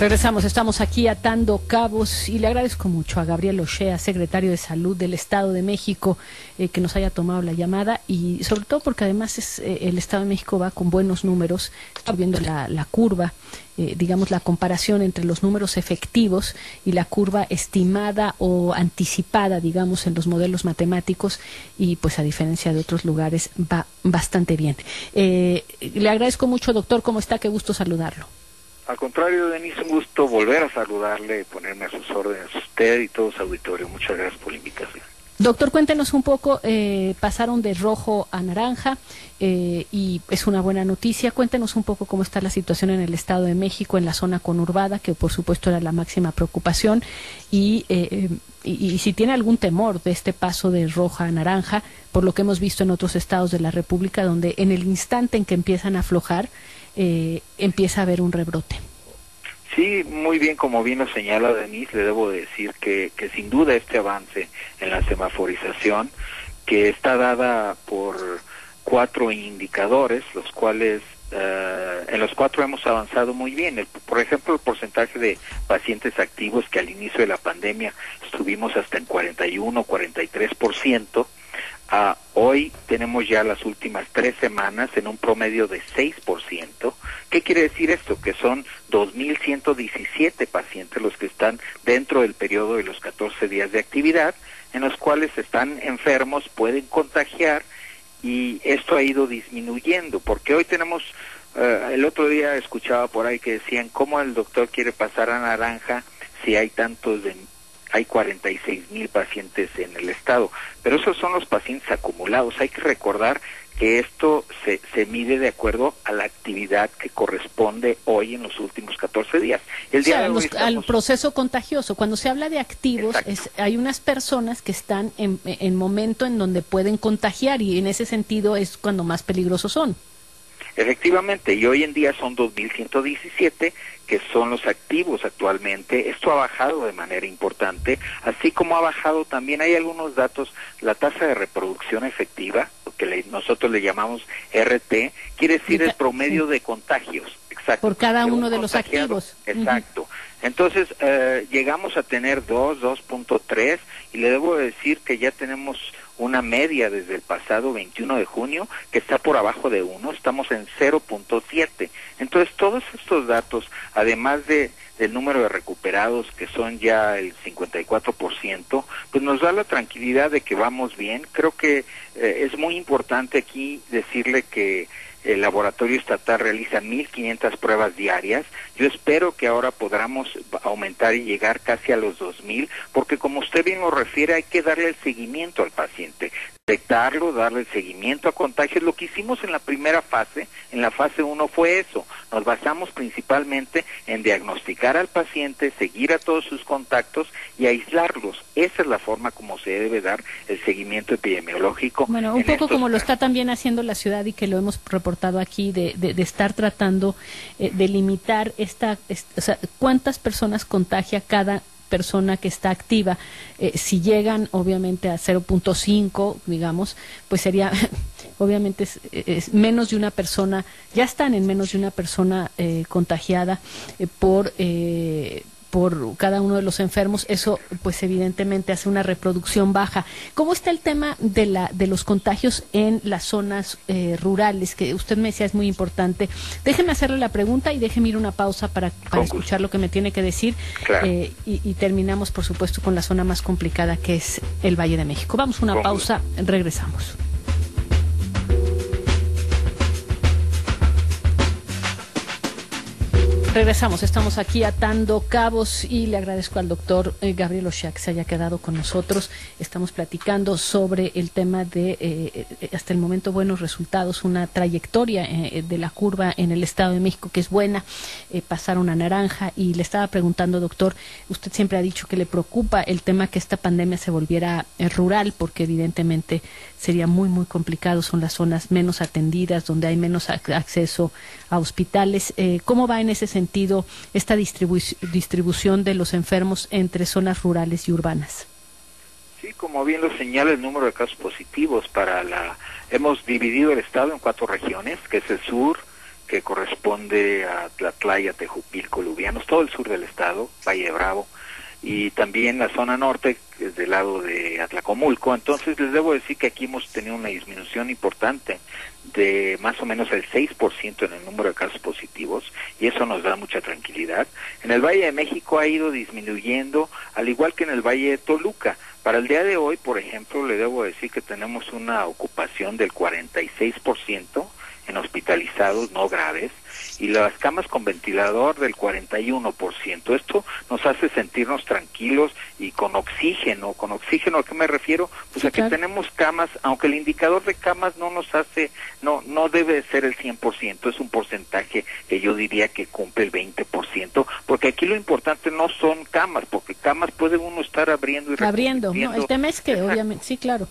Regresamos, estamos aquí atando cabos y le agradezco mucho a Gabriel Ochea, secretario de Salud del Estado de México, eh, que nos haya tomado la llamada y sobre todo porque además es, eh, el Estado de México va con buenos números, estoy viendo la, la curva, eh, digamos la comparación entre los números efectivos y la curva estimada o anticipada, digamos, en los modelos matemáticos y pues a diferencia de otros lugares va bastante bien. le agradezco mucho, doctor, ¿cómo está? Qué gusto saludarlo. Al contrario, Denise, un gusto volver a saludarle, ponerme a sus órdenes, usted y todo su auditorio. Muchas gracias por la invitación. Doctor, cuéntenos un poco, eh, pasaron de rojo a naranja eh, y es una buena noticia. Cuéntenos un poco cómo está la situación en el Estado de México, en la zona conurbada, que por supuesto era la máxima preocupación, y, eh, y, si tiene algún temor de este paso de roja a naranja, por lo que hemos visto en otros estados de la República, donde en el instante en que empiezan a aflojar, eh, empieza a haber un rebrote. Sí, muy bien, como bien lo señala Denise, le debo decir que, que sin duda este avance en la semaforización, que está dada por cuatro indicadores, los cuales eh, en los cuatro hemos avanzado muy bien. por ejemplo, el porcentaje de pacientes activos que al inicio de la pandemia estuvimos hasta en 41, 43%, Hoy tenemos ya las últimas tres semanas en un promedio de 6%. ¿Qué quiere decir esto? Que son 2.117 pacientes los que están dentro del periodo de los 14 días de actividad, en los cuales están enfermos, pueden contagiar y esto ha ido disminuyendo, porque hoy tenemos, eh, el otro día escuchaba por ahí que decían, ¿cómo el doctor quiere pasar a naranja si hay tantos de hay 46 mil pacientes en el estado, pero esos son los pacientes acumulados. Hay que recordar que esto se, se mide de acuerdo a la actividad que corresponde hoy en los últimos 14 días. El día Al proceso contagioso. Cuando se habla de activos, es, hay unas personas que están en, en momento en donde pueden contagiar y en ese sentido es cuando más peligrosos son. Efectivamente, y hoy en día son 2.117 que son los activos actualmente. Esto ha bajado de manera importante, así como ha bajado también, hay algunos datos, la tasa de reproducción efectiva, que nosotros le llamamos RT, quiere decir el promedio de contagios. Exacto, Por cada uno de los activos. Exacto. Entonces, eh, llegamos a tener 2, 2.3 y le debo decir que ya tenemos una media desde el pasado 21 de junio que está por abajo de 1, estamos en 0.7. Entonces, todos estos datos, además de del número de recuperados que son ya el 54%, pues nos da la tranquilidad de que vamos bien. Creo que eh, es muy importante aquí decirle que el laboratorio estatal realiza 1.500 pruebas diarias. Yo espero que ahora podamos aumentar y llegar casi a los 2.000, porque como usted bien lo refiere, hay que darle el seguimiento al paciente detectarlo, darle seguimiento a contagios. Lo que hicimos en la primera fase, en la fase 1, fue eso. Nos basamos principalmente en diagnosticar al paciente, seguir a todos sus contactos y aislarlos. Esa es la forma como se debe dar el seguimiento epidemiológico. Bueno, un poco como lo está también haciendo la ciudad y que lo hemos reportado aquí, de, de, estar tratando eh, de limitar esta, o sea, cuántas personas contagia cada persona que está activa. Eh, si llegan obviamente a 0.5, digamos, pues sería, obviamente es, menos de una persona, ya están en menos de una persona eh, contagiada eh, por por cada uno de los enfermos, eso pues evidentemente hace una reproducción baja. ¿Cómo está el tema de, la, de los contagios en las zonas eh, rurales? Que usted me decía es muy importante. Déjeme hacerle la pregunta y déjeme ir una pausa para, escuchar lo que me tiene que decir eh, y, terminamos por supuesto con la zona más complicada que es el Valle de México. Vamos a una pausa, regresamos. Regresamos, estamos aquí atando cabos y le agradezco al doctor eh, Gabriel Oshia que se haya quedado con nosotros. Estamos platicando sobre el tema de, eh, eh, hasta el momento, buenos resultados, una trayectoria de la curva en el Estado de México que es buena, pasaron a naranja y le estaba preguntando, doctor, usted siempre ha dicho que le preocupa el tema que esta pandemia se volviera rural porque evidentemente sería muy, muy complicado, son las zonas menos atendidas, donde hay menos acceso a hospitales. ¿Cómo va en ese sentido? Sentido esta distribución de los enfermos entre zonas rurales y urbanas? Sí, como bien lo señala el número de casos positivos para la... Hemos dividido el estado en cuatro regiones, que es el sur, que corresponde a Tlatlaya, Tejupilco, Lubianos, todo el sur del estado, Valle Bravo, y también la zona norte, que es del lado de Atlacomulco. Entonces les debo decir que aquí hemos tenido una disminución importante de más o menos el 6% en el número de casos positivos y eso nos da mucha tranquilidad. En el Valle de México ha ido disminuyendo, al igual que en el Valle de Toluca. Para el día de hoy, por ejemplo, le debo decir que tenemos una ocupación del 46%, en hospitalizados no graves y las camas con ventilador del 41%. Esto nos hace sentirnos tranquilos y con oxígeno. ¿Con oxígeno a qué me refiero? Pues a que tenemos camas, aunque el indicador de camas no nos hace, no, no debe ser el 100%, es un porcentaje que yo diría que cumple el 20%, porque aquí lo importante no son camas, porque camas puede uno estar abriendo y Abriendo, no, el tema es que obviamente, sí, claro.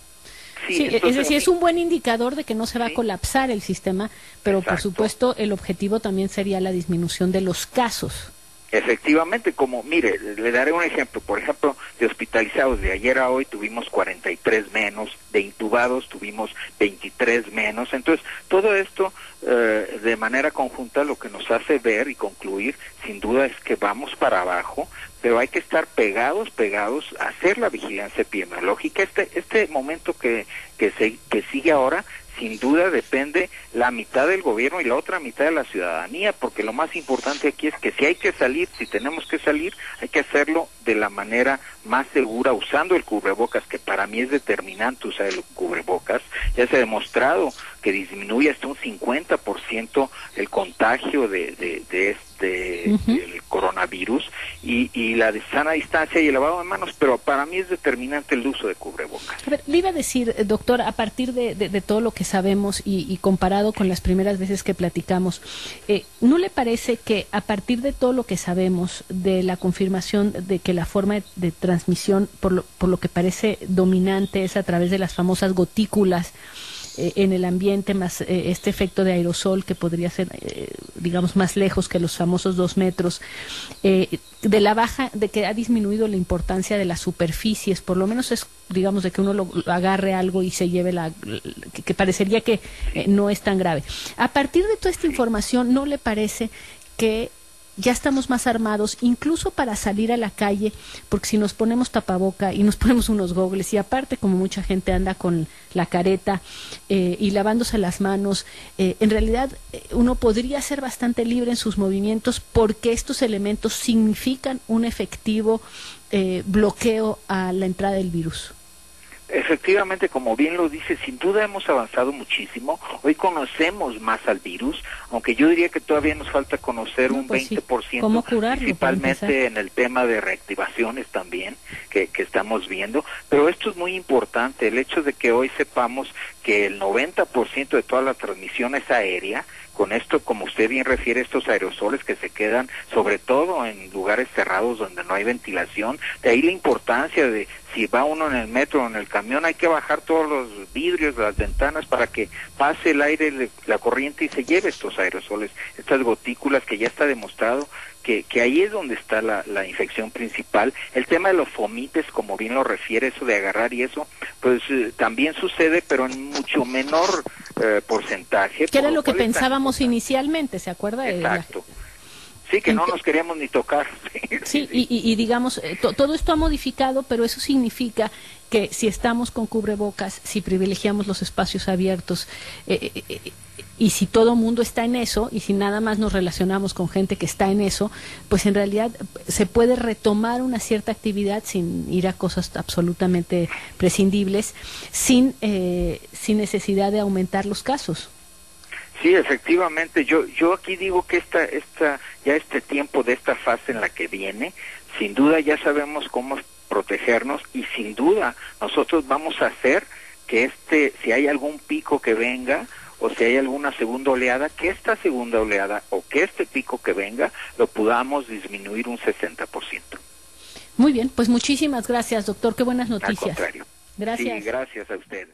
Sí, es decir, es un buen indicador de que no se va a colapsar el sistema, pero por supuesto el objetivo también sería la disminución de los casos. Efectivamente, como, mire, le daré un ejemplo. Por ejemplo, de hospitalizados de ayer a hoy tuvimos 43 menos, de intubados tuvimos 23 menos. Entonces, todo esto eh, de manera conjunta lo que nos hace ver y concluir, sin duda, es que vamos para abajo, pero hay que estar pegados, pegados, a hacer la vigilancia epidemiológica. Este, este momento que, que, se, que sigue ahora sin duda depende la mitad del gobierno y la otra mitad de la ciudadanía, porque lo más importante aquí es que si hay que salir, si tenemos que salir, hay que hacerlo de la manera más segura, usando el cubrebocas, que para mí es determinante usar el cubrebocas. Ya se ha demostrado que disminuye hasta un 50% el contagio de, de, de este el coronavirus y, y la de sana distancia y el lavado de manos, pero para mí es determinante el uso de cubrebocas. A ver, le iba a decir, eh, doctor, a partir de, de, todo lo que sabemos y, comparado con las primeras veces que platicamos, eh, ¿no le parece que a partir de todo lo que sabemos, de la confirmación de que la forma de, transmisión, por lo, por lo que parece dominante, es a través de las famosas gotículas, eh, en el ambiente, más eh, este efecto de aerosol que podría ser, eh, digamos, más lejos que los famosos dos metros, de la baja, de que ha disminuido la importancia de las superficies, por lo menos es, digamos, de que uno lo, agarre algo y se lleve la, que, parecería que no es tan grave. A partir de toda esta información, ¿no le parece que ya estamos más armados, incluso para salir a la calle, porque si nos ponemos tapaboca y nos ponemos unos gogles, y aparte como mucha gente anda con la careta eh, y lavándose las manos, eh, en realidad eh, uno podría ser bastante libre en sus movimientos porque estos elementos significan un efectivo bloqueo a la entrada del virus. Efectivamente, como bien lo dice, sin duda hemos avanzado muchísimo. Hoy conocemos más al virus, aunque yo diría que todavía nos falta conocer un 20%, pues principalmente en el tema de reactivaciones también, que, que estamos viendo. Pero esto es muy importante, el hecho de que hoy sepamos que el 90% de toda la transmisión es aérea, con esto, como usted bien refiere, estos aerosoles que se quedan sobre todo en lugares cerrados donde no hay ventilación, de ahí la importancia de si va uno en el metro o en el camión, hay que bajar todos los vidrios las ventanas para que pase el aire, la corriente y se lleve estos aerosoles, estas gotículas que ya está demostrado que, que ahí es donde está la, la, infección principal. El tema de los fomites, como bien lo refiere, eso de agarrar y eso, pues eh, también sucede, pero en mucho menor eh, porcentaje. Que era lo que pensábamos inicialmente, ¿se acuerda? Exacto. Sí, que no nos queríamos ni tocar. sí, Y, y, digamos, eh, todo esto ha modificado, pero eso significa que si estamos con cubrebocas, si privilegiamos los espacios abiertos, eh, y si todo mundo está en eso, y si nada más nos relacionamos con gente que está en eso, pues en realidad se puede retomar una cierta actividad sin ir a cosas absolutamente prescindibles, sin, sin necesidad de aumentar los casos. Sí, efectivamente. Yo yo aquí digo que esta esta ya este tiempo de esta fase en la que viene, sin duda ya sabemos cómo protegernos y sin duda nosotros vamos a hacer que este si hay algún pico que venga o si hay alguna segunda oleada, que esta segunda oleada o que este pico que venga lo podamos disminuir un 60%. Muy bien, pues muchísimas gracias, doctor. Qué buenas noticias. Al contrario. Gracias. Sí, gracias a usted.